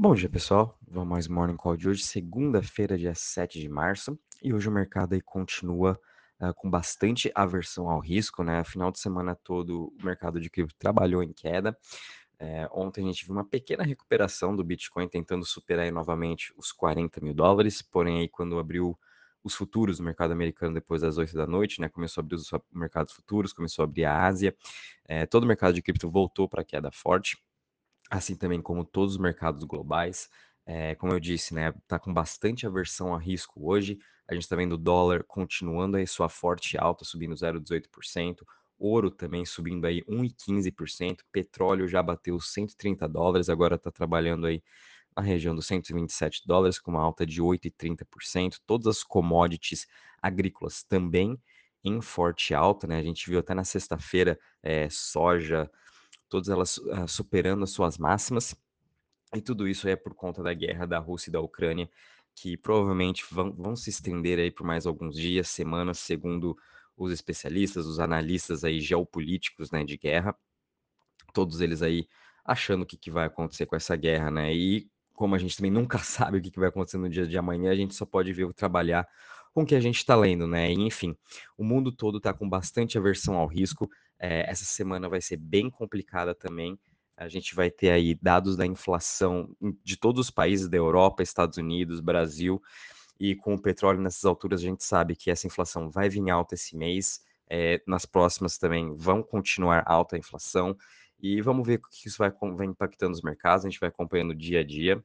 Bom dia, pessoal. Vamos mais Morning Call de hoje, segunda-feira, dia 7 de março. E hoje o mercado aí continua uh, com bastante aversão ao risco, né? Final de semana todo o mercado de cripto trabalhou em queda. É, ontem a gente viu uma pequena recuperação do Bitcoin tentando superar novamente os 40 mil dólares, porém aí quando abriu os futuros no mercado americano depois das 8 da noite, né? Começou a abrir os mercados futuros, começou a abrir a Ásia, é, todo o mercado de cripto voltou para queda forte assim também como todos os mercados globais. É, como eu disse, né, tá com bastante aversão a risco hoje. A gente está vendo o dólar continuando aí sua forte alta, subindo 0,18%. Ouro também subindo aí 1,15%. Petróleo já bateu 130 dólares, agora está trabalhando aí na região dos 127 dólares, com uma alta de 8,30%. Todas as commodities agrícolas também em forte alta, né? A gente viu até na sexta-feira é, soja, todas elas uh, superando as suas máximas. E tudo isso é por conta da guerra da Rússia e da Ucrânia, que provavelmente vão, vão se estender aí por mais alguns dias, semanas, segundo os especialistas, os analistas aí geopolíticos, né, de guerra. Todos eles aí achando o que, que vai acontecer com essa guerra, né? E como a gente também nunca sabe o que, que vai acontecer no dia de amanhã, a gente só pode ver trabalhar com o que a gente está lendo, né? Enfim, o mundo todo está com bastante aversão ao risco. É, essa semana vai ser bem complicada também. A gente vai ter aí dados da inflação de todos os países da Europa, Estados Unidos, Brasil. E com o petróleo nessas alturas, a gente sabe que essa inflação vai vir alta esse mês. É, nas próximas também vão continuar alta a inflação. E vamos ver o que isso vai, vai impactando os mercados. A gente vai acompanhando dia a dia.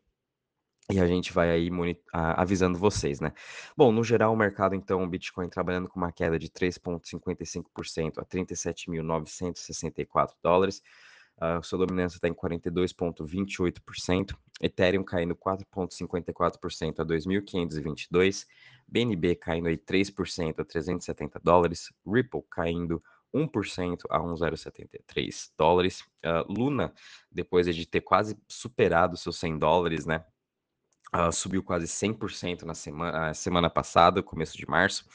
E a gente vai aí avisando vocês, né? Bom, no geral, o mercado, então, o Bitcoin trabalhando com uma queda de 3,55% a 37.964 dólares. A sua dominância está em 42,28%. Ethereum caindo 4,54% a 2.522. BNB caindo aí 3% a 370 dólares. Ripple caindo 1% a 1,073 dólares. Uh, Luna, depois de ter quase superado seus 100 dólares, né? Uh, subiu quase 100% na semana, semana passada, começo de março.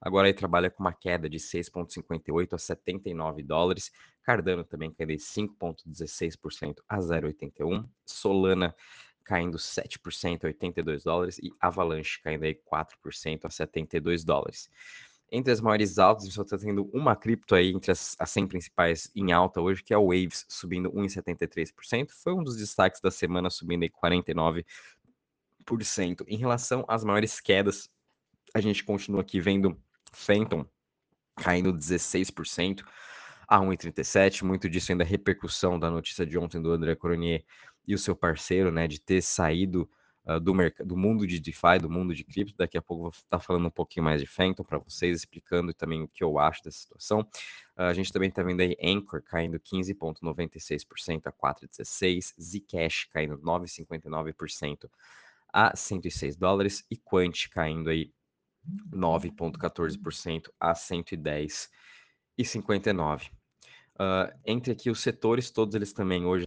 Agora aí trabalha com uma queda de 6,58 a 79 dólares. Cardano também caindo 5,16% a 0,81. Solana caindo 7% a 82 dólares. E Avalanche caindo aí 4% a 72 dólares. Entre as maiores altas, a só está tendo uma cripto aí entre as, as 100 principais em alta hoje, que é o Waves, subindo 1,73%. Foi um dos destaques da semana, subindo aí 49%. Em relação às maiores quedas, a gente continua aqui vendo Phantom caindo 16% a 1,37. Muito disso ainda é repercussão da notícia de ontem do André Coronier e o seu parceiro, né, de ter saído uh, do, do mundo de DeFi, do mundo de cripto. Daqui a pouco vou estar falando um pouquinho mais de Phantom para vocês, explicando também o que eu acho dessa situação. Uh, a gente também está vendo aí Anchor caindo 15,96% a 4,16, Zcash caindo 9,59% a 106 dólares e Quant caindo aí 9,14% a 110,59. Uh, entre aqui os setores, todos eles também hoje.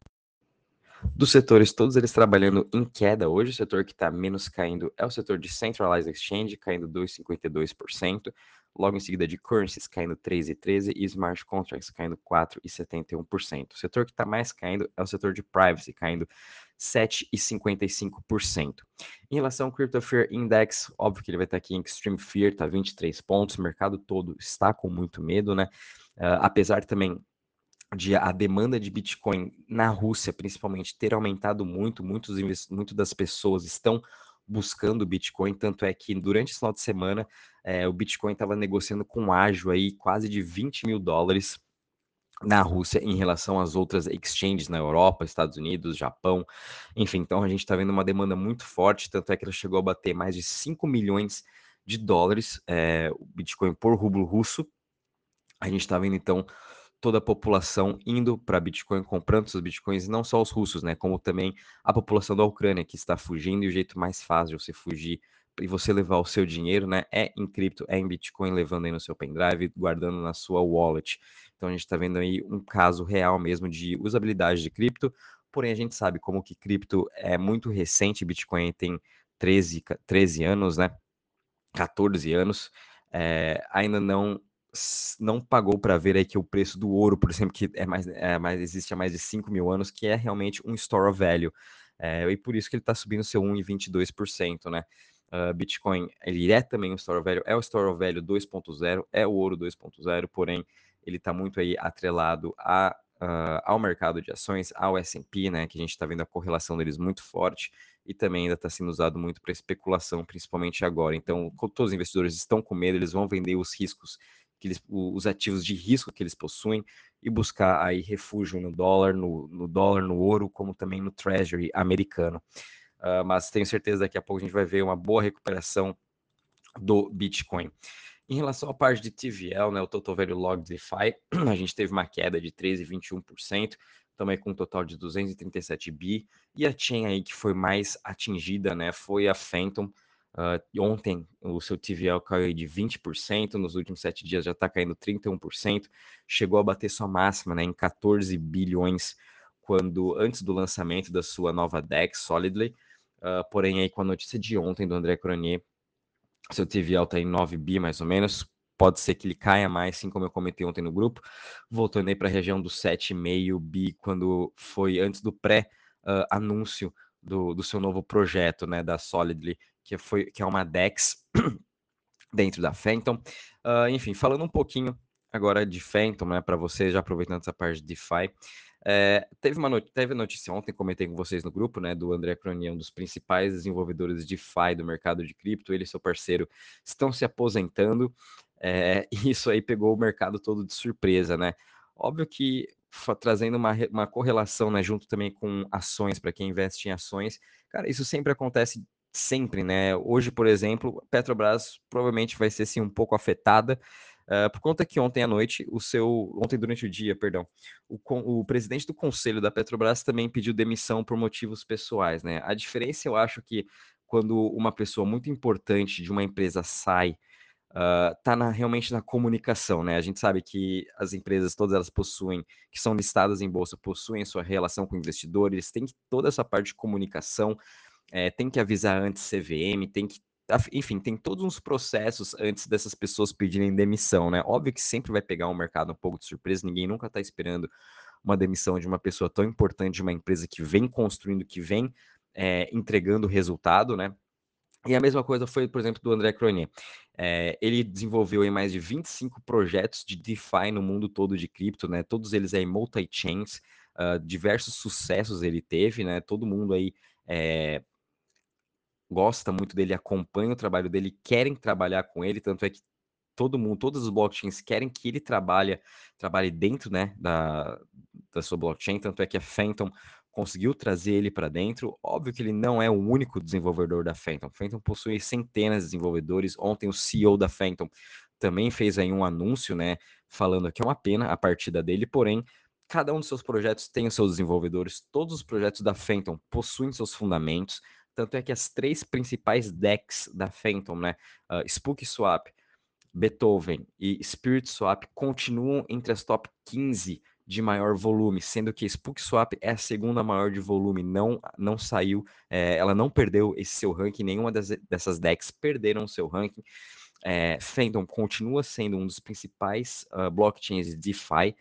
Dos setores, todos eles trabalhando em queda hoje. O setor que está menos caindo é o setor de Centralized Exchange, caindo 2,52%. Logo em seguida de Currencies caindo 3,13% e Smart Contracts caindo 4,71%. O setor que está mais caindo é o setor de Privacy, caindo 7,55%. Em relação ao Crypto Fear Index, óbvio que ele vai estar aqui em Extreme Fear, tá 23 pontos, o mercado todo está com muito medo, né? Uh, apesar também de a demanda de Bitcoin na Rússia, principalmente, ter aumentado muito, muitos, muito das pessoas estão buscando Bitcoin, tanto é que durante esse final de semana é, o Bitcoin estava negociando com ágio aí quase de 20 mil dólares na Rússia em relação às outras exchanges na Europa, Estados Unidos, Japão, enfim, então a gente está vendo uma demanda muito forte, tanto é que ela chegou a bater mais de 5 milhões de dólares é, o Bitcoin por rublo russo. A gente está vendo então toda a população indo para Bitcoin, comprando seus Bitcoins, não só os russos, né, como também a população da Ucrânia que está fugindo e o jeito mais fácil de você fugir e você levar o seu dinheiro, né, é em cripto, é em Bitcoin, levando aí no seu pendrive, guardando na sua wallet. Então a gente está vendo aí um caso real mesmo de usabilidade de cripto, porém a gente sabe como que cripto é muito recente, Bitcoin tem 13, 13 anos, né, 14 anos, é, ainda não não pagou para ver aí que o preço do ouro, por exemplo, que é mais, é mais existe há mais de 5 mil anos, que é realmente um store of value. É, e por isso que ele está subindo seu 1,22%, né? Uh, Bitcoin, ele é também um store of value, é o store of value 2.0, é o ouro 2.0, porém ele está muito aí atrelado a, uh, ao mercado de ações, ao S&P, né, que a gente está vendo a correlação deles muito forte e também ainda está sendo usado muito para especulação, principalmente agora. Então, todos os investidores estão com medo, eles vão vender os riscos, que eles, os ativos de risco que eles possuem e buscar aí refúgio no dólar, no, no dólar, no ouro, como também no Treasury americano. Uh, mas tenho certeza que daqui a pouco a gente vai ver uma boa recuperação do Bitcoin. Em relação à parte de TVL, né, o Total Value Log DeFi, a gente teve uma queda de 13,21%, também com um total de 237 bi. E a chain aí que foi mais atingida, né, foi a Phantom. Uh, ontem o seu TVL caiu de 20%, nos últimos sete dias já está caindo 31%, chegou a bater sua máxima né, em 14 bilhões quando antes do lançamento da sua nova DEX Solidly. Uh, porém, aí com a notícia de ontem do André Cronier, seu TVL está em 9 bi mais ou menos. Pode ser que ele caia mais, assim como eu comentei ontem no grupo. Voltando aí para a região do 7,5 bi, quando foi antes do pré-anúncio uh, do, do seu novo projeto, né, da Solidly, que, foi, que é uma DEX dentro da Phantom. Uh, enfim, falando um pouquinho agora de Phantom, né, para você, já aproveitando essa parte de DeFi. É, teve uma not teve notícia ontem, comentei com vocês no grupo, né, do André Cronier, um dos principais desenvolvedores de DeFi do mercado de cripto. Ele e seu parceiro estão se aposentando, é, e isso aí pegou o mercado todo de surpresa, né? Óbvio que trazendo uma, uma correlação, né, junto também com ações, para quem investe em ações, cara, isso sempre acontece sempre, né? Hoje, por exemplo, Petrobras provavelmente vai ser sim um pouco afetada Uh, por conta que ontem à noite, o seu. Ontem durante o dia, perdão, o, o presidente do conselho da Petrobras também pediu demissão por motivos pessoais, né? A diferença, eu acho que quando uma pessoa muito importante de uma empresa sai, uh, tá na, realmente na comunicação, né? A gente sabe que as empresas, todas elas possuem, que são listadas em bolsa, possuem sua relação com investidores, tem toda essa parte de comunicação, é, tem que avisar antes CVM, tem que enfim, tem todos uns processos antes dessas pessoas pedirem demissão, né? Óbvio que sempre vai pegar um mercado um pouco de surpresa, ninguém nunca está esperando uma demissão de uma pessoa tão importante de uma empresa que vem construindo, que vem é, entregando resultado, né? E a mesma coisa foi, por exemplo, do André Cronier. É, ele desenvolveu em mais de 25 projetos de DeFi no mundo todo de cripto, né? Todos eles aí multi-chains, uh, diversos sucessos ele teve, né? Todo mundo aí é, gosta muito dele, acompanha o trabalho dele, querem trabalhar com ele, tanto é que todo mundo, todas as blockchains querem que ele trabalhe, trabalhe dentro, né, da, da sua blockchain, tanto é que a Phantom conseguiu trazer ele para dentro. Óbvio que ele não é o único desenvolvedor da Phantom. Phantom possui centenas de desenvolvedores. Ontem o CEO da Phantom também fez aí um anúncio, né, falando que é uma pena a partida dele, porém cada um dos seus projetos tem os seus desenvolvedores. Todos os projetos da Phantom possuem seus fundamentos. Tanto é que as três principais decks da Phantom, né, uh, Spook Swap, Beethoven e Spirit Swap continuam entre as top 15 de maior volume, sendo que Spook Swap é a segunda maior de volume, não não saiu, é, ela não perdeu esse seu ranking, nenhuma das, dessas decks perderam seu ranking. É, continua sendo um dos principais uh, blockchains de DeFi,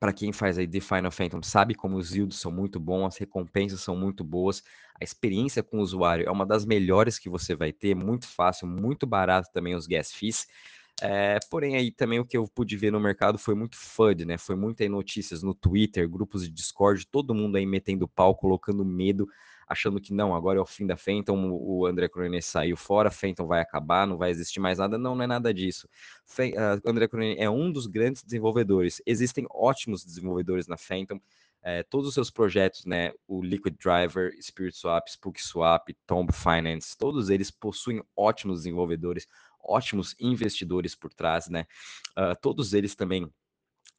para quem faz aí DeFi no Phantom sabe como os yields são muito bons, as recompensas são muito boas, a experiência com o usuário é uma das melhores que você vai ter, muito fácil, muito barato também os gas fees. É, porém, aí também o que eu pude ver no mercado foi muito FUD, né? Foi muitas notícias no Twitter, grupos de Discord, todo mundo aí metendo pau, colocando medo achando que não, agora é o fim da Phantom, o André Cronin saiu fora, Phantom vai acabar, não vai existir mais nada. Não, não é nada disso. Uh, André Cronin é um dos grandes desenvolvedores. Existem ótimos desenvolvedores na Phantom. É, todos os seus projetos, né, o Liquid Driver, Spirit Swap, Spook Swap, Tomb Finance, todos eles possuem ótimos desenvolvedores, ótimos investidores por trás, né? Uh, todos eles também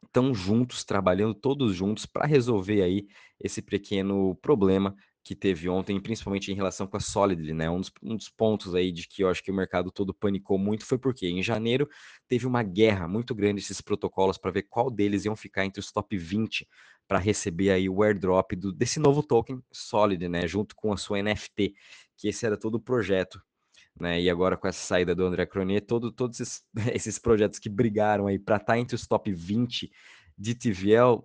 estão juntos, trabalhando todos juntos para resolver aí esse pequeno problema que teve ontem, principalmente em relação com a Solidly, né? Um dos, um dos, pontos aí de que eu acho que o mercado todo panicou muito foi porque em janeiro teve uma guerra muito grande esses protocolos para ver qual deles iam ficar entre os top 20 para receber aí o airdrop do, desse novo token Solid, né? Junto com a sua NFT, que esse era todo o projeto. Né, e agora com essa saída do André Cronier, todo, todos esses, esses projetos que brigaram aí para estar tá entre os top 20 de TVL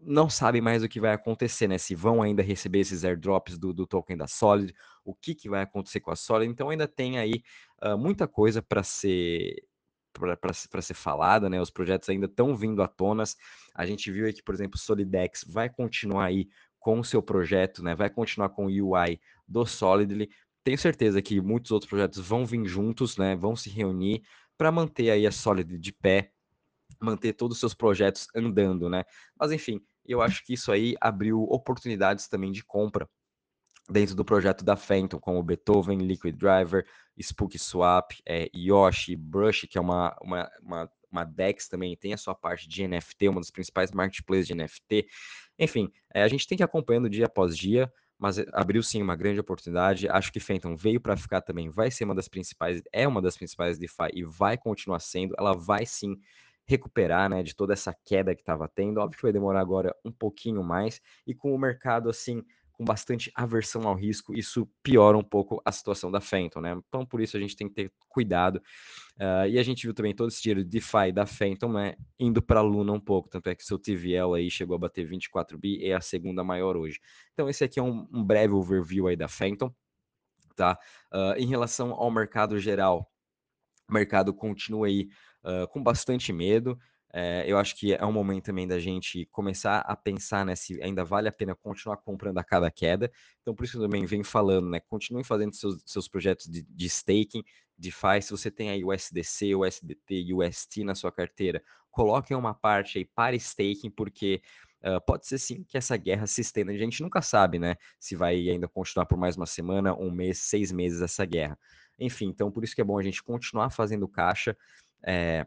não sabe mais o que vai acontecer, né, se vão ainda receber esses airdrops do do token da Solid, o que que vai acontecer com a Solid, então ainda tem aí, hã, muita coisa para ser pra ser falada, né, os projetos ainda estão vindo à tonas. A gente viu aí que, por exemplo, Solidex vai continuar aí com o seu projeto, né, vai continuar com o UI do Solidly. Tenho certeza que muitos outros projetos vão vir juntos, né, vão se reunir para manter aí a Solid de pé, manter todos os seus projetos andando, né. Mas enfim, eu acho que isso aí abriu oportunidades também de compra dentro do projeto da Phantom, como Beethoven, Liquid Driver, Spook Swap, eh, Yoshi, Brush, que é uma, uma, uma, uma DEX também, tem a sua parte de NFT, uma das principais marketplaces de NFT. Enfim, eh, a gente tem que ir acompanhando dia após dia, mas abriu sim uma grande oportunidade. Acho que Phantom veio para ficar também, vai ser uma das principais, é uma das principais DeFi e vai continuar sendo. Ela vai sim recuperar, né, de toda essa queda que estava tendo. Óbvio que vai demorar agora um pouquinho mais e com o mercado assim com bastante aversão ao risco, isso piora um pouco a situação da Phantom, né? Então por isso a gente tem que ter cuidado. Uh, e a gente viu também todo esse dinheiro de DeFi da Phantom né, indo para a Luna um pouco, tanto é que seu TVL aí chegou a bater 24 bi, é a segunda maior hoje. Então esse aqui é um, um breve overview aí da Phantom, tá? Uh, em relação ao mercado geral, o mercado continua aí uh, com bastante medo. É, eu acho que é um momento também da gente começar a pensar né, se ainda vale a pena continuar comprando a cada queda. Então, por isso que eu também venho falando, né? Continue fazendo seus, seus projetos de, de staking, DeFi. Se você tem aí USDC, USDT, UST na sua carteira, coloque uma parte aí para staking, porque Uh, pode ser sim que essa guerra se estenda. A gente nunca sabe, né? Se vai ainda continuar por mais uma semana, um mês, seis meses essa guerra. Enfim, então por isso que é bom a gente continuar fazendo caixa. É,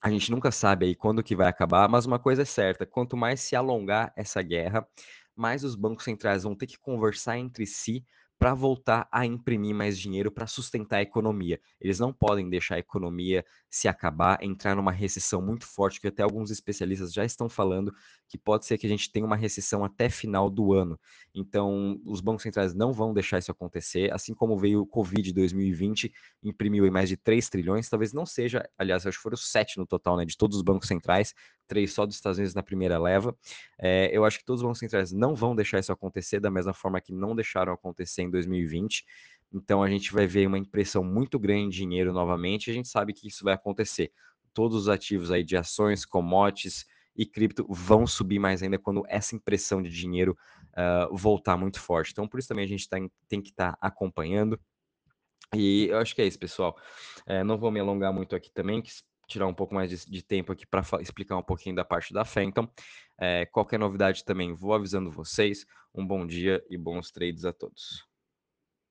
a gente nunca sabe aí quando que vai acabar, mas uma coisa é certa, quanto mais se alongar essa guerra, mais os bancos centrais vão ter que conversar entre si para voltar a imprimir mais dinheiro para sustentar a economia. Eles não podem deixar a economia se acabar, entrar numa recessão muito forte, que até alguns especialistas já estão falando que pode ser que a gente tenha uma recessão até final do ano. Então, os bancos centrais não vão deixar isso acontecer, assim como veio o Covid 2020, imprimiu em mais de 3 trilhões, talvez não seja, aliás, acho que foram 7 no total, né, de todos os bancos centrais, três só dos Estados Unidos na primeira leva. É, eu acho que todos os bancos centrais não vão deixar isso acontecer da mesma forma que não deixaram acontecer em 2020. Então a gente vai ver uma impressão muito grande de dinheiro novamente. A gente sabe que isso vai acontecer. Todos os ativos aí de ações, commodities e cripto vão subir mais ainda quando essa impressão de dinheiro uh, voltar muito forte. Então por isso também a gente tá, tem que estar tá acompanhando. E eu acho que é isso, pessoal. É, não vou me alongar muito aqui também, que tirar um pouco mais de, de tempo aqui para explicar um pouquinho da parte da fé. Então, é, qualquer novidade também vou avisando vocês. Um bom dia e bons trades a todos.